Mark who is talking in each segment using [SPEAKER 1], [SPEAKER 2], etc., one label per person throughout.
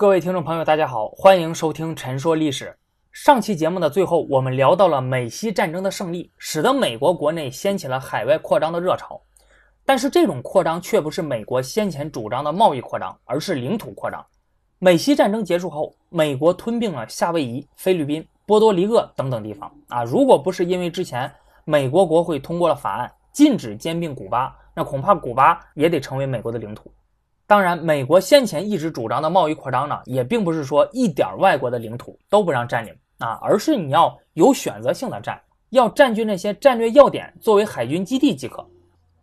[SPEAKER 1] 各位听众朋友，大家好，欢迎收听《陈说历史》。上期节目的最后，我们聊到了美西战争的胜利，使得美国国内掀起了海外扩张的热潮。但是，这种扩张却不是美国先前主张的贸易扩张，而是领土扩张。美西战争结束后，美国吞并了夏威夷、菲律宾、波多黎各等等地方。啊，如果不是因为之前美国国会通过了法案，禁止兼并古巴，那恐怕古巴也得成为美国的领土。当然，美国先前一直主张的贸易扩张呢，也并不是说一点外国的领土都不让占领啊，而是你要有选择性的占，要占据那些战略要点作为海军基地即可。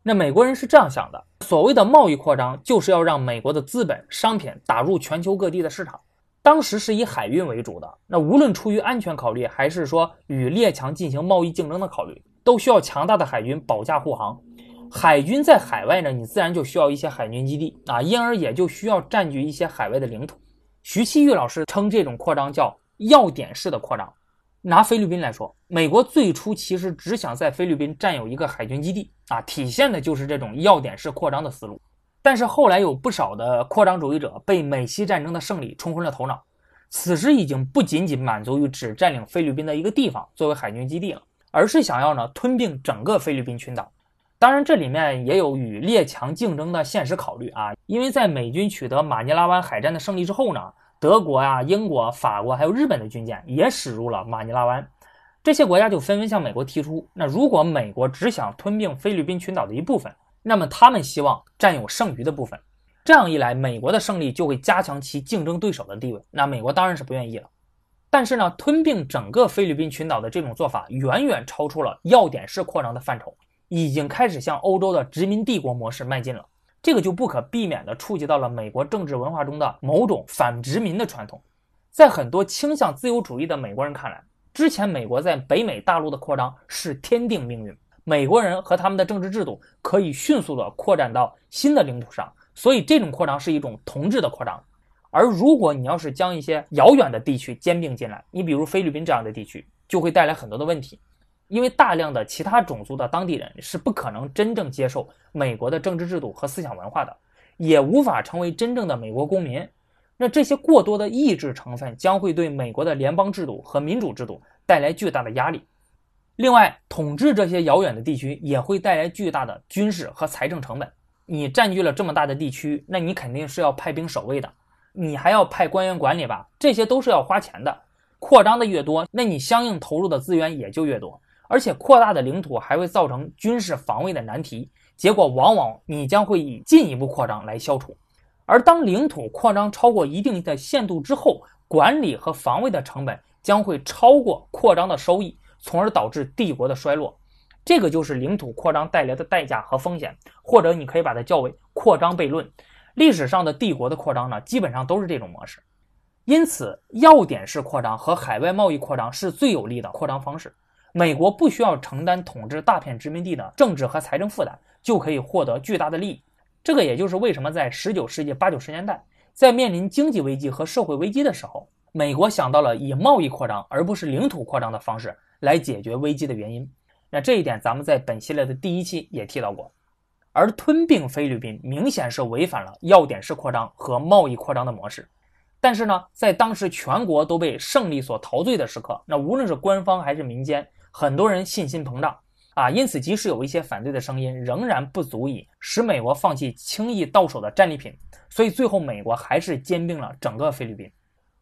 [SPEAKER 1] 那美国人是这样想的：所谓的贸易扩张，就是要让美国的资本、商品打入全球各地的市场。当时是以海运为主的，那无论出于安全考虑，还是说与列强进行贸易竞争的考虑，都需要强大的海军保驾护航。海军在海外呢，你自然就需要一些海军基地啊，因而也就需要占据一些海外的领土。徐锡玉老师称这种扩张叫要点式的扩张。拿菲律宾来说，美国最初其实只想在菲律宾占有一个海军基地啊，体现的就是这种要点式扩张的思路。但是后来有不少的扩张主义者被美西战争的胜利冲昏了头脑，此时已经不仅仅满足于只占领菲律宾的一个地方作为海军基地了，而是想要呢吞并整个菲律宾群岛。当然，这里面也有与列强竞争的现实考虑啊，因为在美军取得马尼拉湾海战的胜利之后呢。德国呀、英国、法国还有日本的军舰也驶入了马尼拉湾，这些国家就纷纷向美国提出：那如果美国只想吞并菲律宾群岛的一部分，那么他们希望占有剩余的部分。这样一来，美国的胜利就会加强其竞争对手的地位。那美国当然是不愿意了。但是呢，吞并整个菲律宾群岛的这种做法远远超出了要点式扩张的范畴，已经开始向欧洲的殖民帝国模式迈进了。这个就不可避免地触及到了美国政治文化中的某种反殖民的传统。在很多倾向自由主义的美国人看来，之前美国在北美大陆的扩张是天定命运，美国人和他们的政治制度可以迅速地扩展到新的领土上，所以这种扩张是一种同质的扩张。而如果你要是将一些遥远的地区兼并进来，你比如菲律宾这样的地区，就会带来很多的问题。因为大量的其他种族的当地人是不可能真正接受美国的政治制度和思想文化的，也无法成为真正的美国公民。那这些过多的意志成分将会对美国的联邦制度和民主制度带来巨大的压力。另外，统治这些遥远的地区也会带来巨大的军事和财政成本。你占据了这么大的地区，那你肯定是要派兵守卫的，你还要派官员管理吧？这些都是要花钱的。扩张的越多，那你相应投入的资源也就越多。而且扩大的领土还会造成军事防卫的难题，结果往往你将会以进一步扩张来消除。而当领土扩张超过一定的限度之后，管理和防卫的成本将会超过扩张的收益，从而导致帝国的衰落。这个就是领土扩张带来的代价和风险，或者你可以把它叫为扩张悖论。历史上的帝国的扩张呢，基本上都是这种模式。因此，要点式扩张和海外贸易扩张是最有利的扩张方式。美国不需要承担统治大片殖民地的政治和财政负担，就可以获得巨大的利益。这个也就是为什么在十九世纪八九十年代，在面临经济危机和社会危机的时候，美国想到了以贸易扩张而不是领土扩张的方式来解决危机的原因。那这一点咱们在本系列的第一期也提到过。而吞并菲律宾明显是违反了要点式扩张和贸易扩张的模式。但是呢，在当时全国都被胜利所陶醉的时刻，那无论是官方还是民间。很多人信心膨胀啊，因此即使有一些反对的声音，仍然不足以使美国放弃轻易到手的战利品。所以最后，美国还是兼并了整个菲律宾。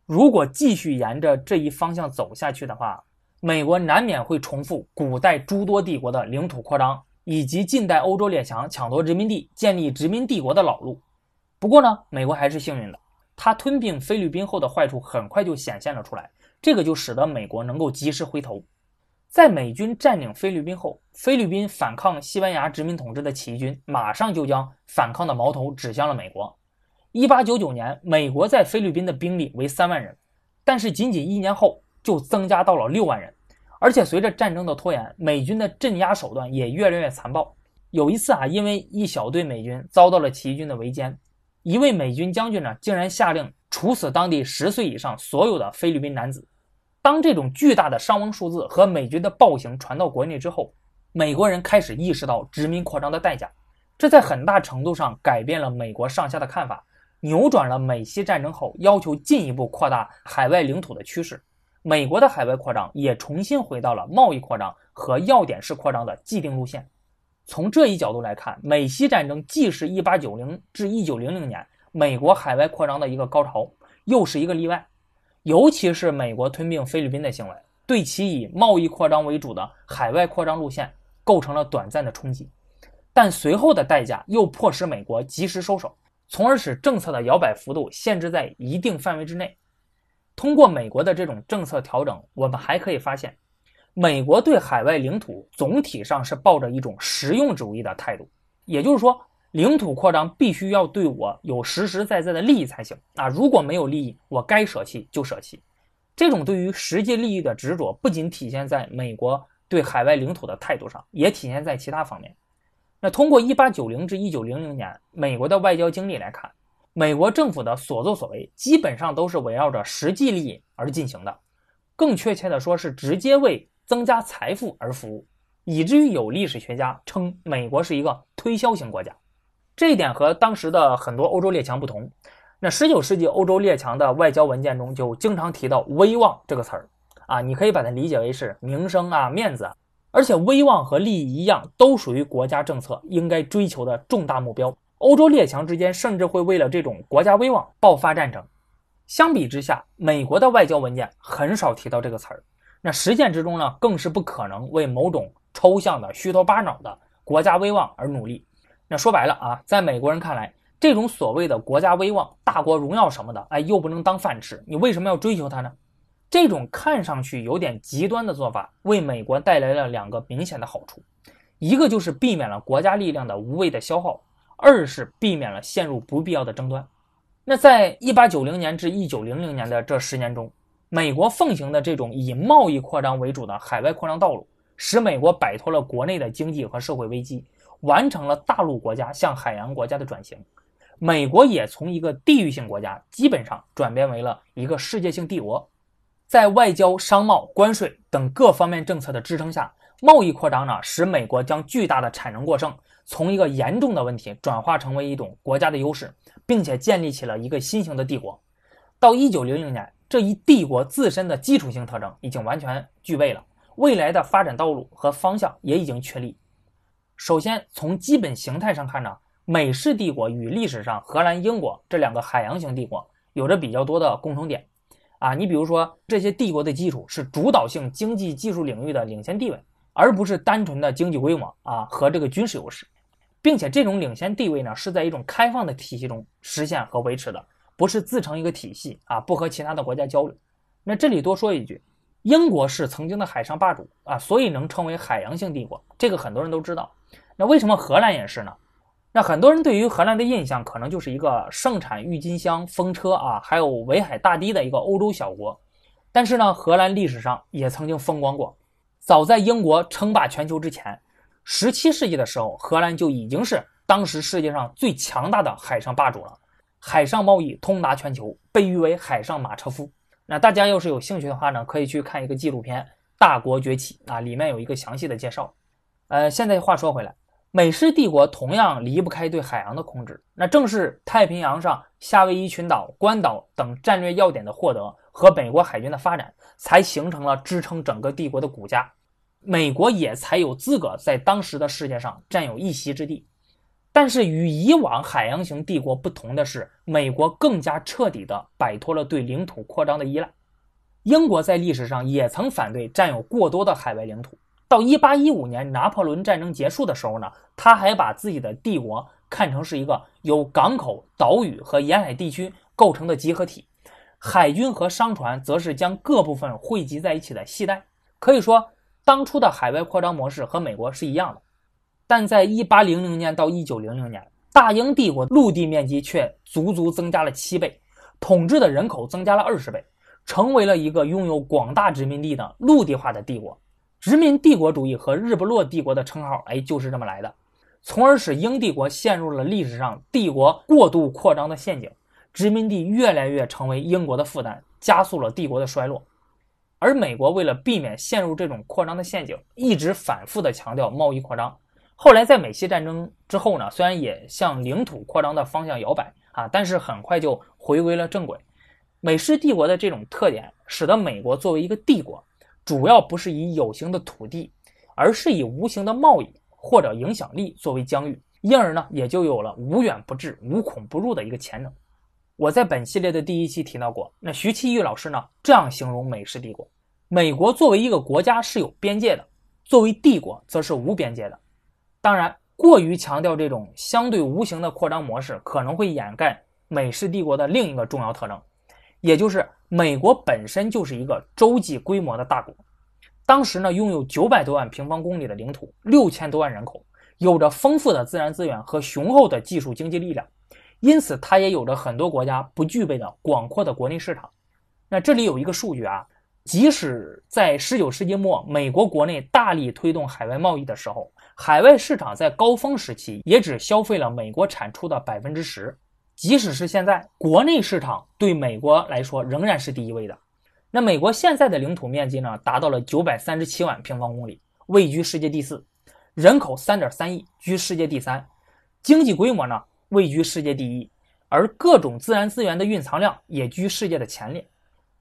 [SPEAKER 1] 如果继续沿着这一方向走下去的话，美国难免会重复古代诸多帝国的领土扩张，以及近代欧洲列强抢夺殖民地、建立殖民帝国的老路。不过呢，美国还是幸运的，它吞并菲律宾后的坏处很快就显现了出来，这个就使得美国能够及时回头。在美军占领菲律宾后，菲律宾反抗西班牙殖民统治的起义军马上就将反抗的矛头指向了美国。一八九九年，美国在菲律宾的兵力为三万人，但是仅仅一年后就增加到了六万人。而且随着战争的拖延，美军的镇压手段也越来越残暴。有一次啊，因为一小队美军遭到了起义军的围歼，一位美军将军呢，竟然下令处死当地十岁以上所有的菲律宾男子。当这种巨大的伤亡数字和美军的暴行传到国内之后，美国人开始意识到殖民扩张的代价，这在很大程度上改变了美国上下的看法，扭转了美西战争后要求进一步扩大海外领土的趋势。美国的海外扩张也重新回到了贸易扩张和要点式扩张的既定路线。从这一角度来看，美西战争既是一八九零至一九零零年美国海外扩张的一个高潮，又是一个例外。尤其是美国吞并菲律宾的行为，对其以贸易扩张为主的海外扩张路线构成了短暂的冲击。但随后的代价又迫使美国及时收手，从而使政策的摇摆幅度限制在一定范围之内。通过美国的这种政策调整，我们还可以发现，美国对海外领土总体上是抱着一种实用主义的态度。也就是说，领土扩张必须要对我有实实在在的利益才行啊！如果没有利益，我该舍弃就舍弃。这种对于实际利益的执着，不仅体现在美国对海外领土的态度上，也体现在其他方面。那通过1890至1900年美国的外交经历来看。美国政府的所作所为基本上都是围绕着实际利益而进行的，更确切的说是直接为增加财富而服务，以至于有历史学家称美国是一个推销型国家。这一点和当时的很多欧洲列强不同。那19世纪欧洲列强的外交文件中就经常提到“威望”这个词儿啊，你可以把它理解为是名声啊、面子，而且威望和利益一样，都属于国家政策应该追求的重大目标。欧洲列强之间甚至会为了这种国家威望爆发战争。相比之下，美国的外交文件很少提到这个词儿。那实践之中呢，更是不可能为某种抽象的虚头巴脑的国家威望而努力。那说白了啊，在美国人看来，这种所谓的国家威望、大国荣耀什么的，哎，又不能当饭吃，你为什么要追求它呢？这种看上去有点极端的做法，为美国带来了两个明显的好处：一个就是避免了国家力量的无谓的消耗。二是避免了陷入不必要的争端。那在一八九零年至一九零零年的这十年中，美国奉行的这种以贸易扩张为主的海外扩张道路，使美国摆脱了国内的经济和社会危机，完成了大陆国家向海洋国家的转型。美国也从一个地域性国家，基本上转变为了一个世界性帝国。在外交、商贸、关税等各方面政策的支撑下，贸易扩张呢，使美国将巨大的产能过剩。从一个严重的问题转化成为一种国家的优势，并且建立起了一个新型的帝国。到一九零零年，这一帝国自身的基础性特征已经完全具备了，未来的发展道路和方向也已经确立。首先，从基本形态上看呢，美式帝国与历史上荷兰、英国这两个海洋型帝国有着比较多的共同点。啊，你比如说，这些帝国的基础是主导性经济技术领域的领先地位，而不是单纯的经济规模啊和这个军事优势。并且这种领先地位呢，是在一种开放的体系中实现和维持的，不是自成一个体系啊，不和其他的国家交流。那这里多说一句，英国是曾经的海上霸主啊，所以能称为海洋性帝国，这个很多人都知道。那为什么荷兰也是呢？那很多人对于荷兰的印象可能就是一个盛产郁金香、风车啊，还有围海大堤的一个欧洲小国。但是呢，荷兰历史上也曾经风光过，早在英国称霸全球之前。十七世纪的时候，荷兰就已经是当时世界上最强大的海上霸主了，海上贸易通达全球，被誉为“海上马车夫”。那大家要是有兴趣的话呢，可以去看一个纪录片《大国崛起》啊，里面有一个详细的介绍。呃，现在话说回来，美式帝国同样离不开对海洋的控制。那正是太平洋上夏威夷群岛、关岛等战略要点的获得和美国海军的发展，才形成了支撑整个帝国的骨架。美国也才有资格在当时的世界上占有一席之地，但是与以往海洋型帝国不同的是，美国更加彻底地摆脱了对领土扩张的依赖。英国在历史上也曾反对占有过多的海外领土，到1815年拿破仑战争结束的时候呢，他还把自己的帝国看成是一个由港口、岛屿和沿海地区构成的集合体，海军和商船则是将各部分汇集在一起的系带，可以说。当初的海外扩张模式和美国是一样的，但在1800年到1900年，大英帝国陆地面积却足足增加了七倍，统治的人口增加了二十倍，成为了一个拥有广大殖民地的陆地化的帝国。殖民帝国主义和日不落帝国的称号，哎，就是这么来的，从而使英帝国陷入了历史上帝国过度扩张的陷阱，殖民地越来越成为英国的负担，加速了帝国的衰落。而美国为了避免陷入这种扩张的陷阱，一直反复的强调贸易扩张。后来在美西战争之后呢，虽然也向领土扩张的方向摇摆，啊，但是很快就回归了正轨。美式帝国的这种特点，使得美国作为一个帝国，主要不是以有形的土地，而是以无形的贸易或者影响力作为疆域，因而呢，也就有了无远不至、无孔不入的一个潜能。我在本系列的第一期提到过，那徐其玉老师呢这样形容美式帝国：美国作为一个国家是有边界的，作为帝国则是无边界的。当然，过于强调这种相对无形的扩张模式，可能会掩盖美式帝国的另一个重要特征。也就是美国本身就是一个洲际规模的大国，当时呢拥有九百多万平方公里的领土，六千多万人口，有着丰富的自然资源和雄厚的技术经济力量，因此它也有着很多国家不具备的广阔的国内市场。那这里有一个数据啊，即使在十九世纪末，美国国内大力推动海外贸易的时候，海外市场在高峰时期也只消费了美国产出的百分之十。即使是现在，国内市场对美国来说仍然是第一位的。那美国现在的领土面积呢，达到了九百三十七万平方公里，位居世界第四；人口三点三亿，居世界第三；经济规模呢，位居世界第一；而各种自然资源的蕴藏量也居世界的前列。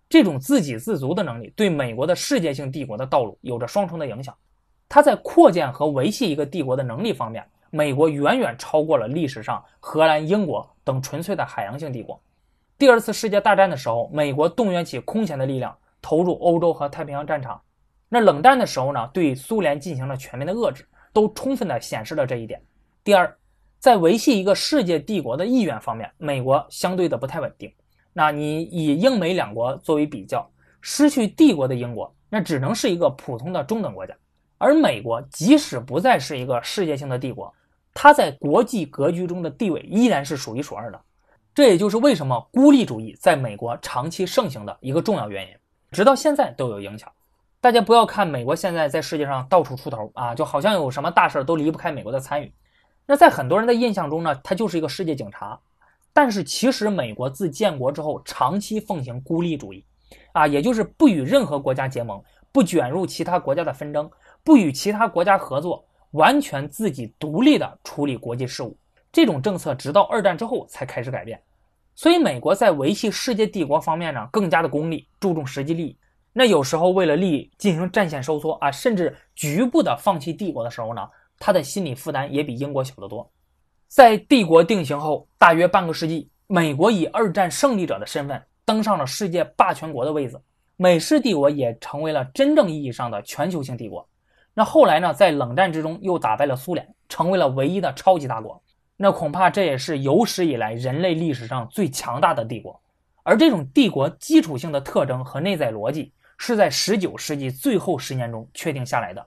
[SPEAKER 1] 这种自给自足的能力，对美国的世界性帝国的道路有着双重的影响。它在扩建和维系一个帝国的能力方面。美国远远超过了历史上荷兰、英国等纯粹的海洋性帝国。第二次世界大战的时候，美国动员起空前的力量，投入欧洲和太平洋战场。那冷战的时候呢，对苏联进行了全面的遏制，都充分的显示了这一点。第二，在维系一个世界帝国的意愿方面，美国相对的不太稳定。那你以英美两国作为比较，失去帝国的英国，那只能是一个普通的中等国家，而美国即使不再是一个世界性的帝国。它在国际格局中的地位依然是数一数二的，这也就是为什么孤立主义在美国长期盛行的一个重要原因，直到现在都有影响。大家不要看美国现在在世界上到处出头啊，就好像有什么大事都离不开美国的参与。那在很多人的印象中呢，它就是一个世界警察。但是其实美国自建国之后长期奉行孤立主义，啊，也就是不与任何国家结盟，不卷入其他国家的纷争，不与其他国家合作。完全自己独立的处理国际事务，这种政策直到二战之后才开始改变。所以，美国在维系世界帝国方面呢，更加的功利，注重实际利益。那有时候为了利益进行战线收缩啊，甚至局部的放弃帝国的时候呢，他的心理负担也比英国小得多。在帝国定型后大约半个世纪，美国以二战胜利者的身份登上了世界霸权国的位子，美式帝国也成为了真正意义上的全球性帝国。那后来呢，在冷战之中又打败了苏联，成为了唯一的超级大国。那恐怕这也是有史以来人类历史上最强大的帝国。而这种帝国基础性的特征和内在逻辑，是在19世纪最后十年中确定下来的。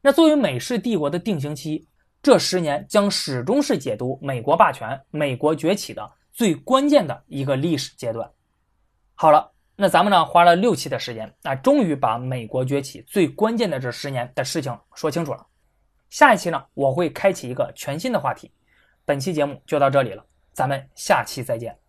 [SPEAKER 1] 那作为美式帝国的定型期，这十年将始终是解读美国霸权、美国崛起的最关键的一个历史阶段。好了。那咱们呢，花了六期的时间，那终于把美国崛起最关键的这十年的事情说清楚了。下一期呢，我会开启一个全新的话题。本期节目就到这里了，咱们下期再见。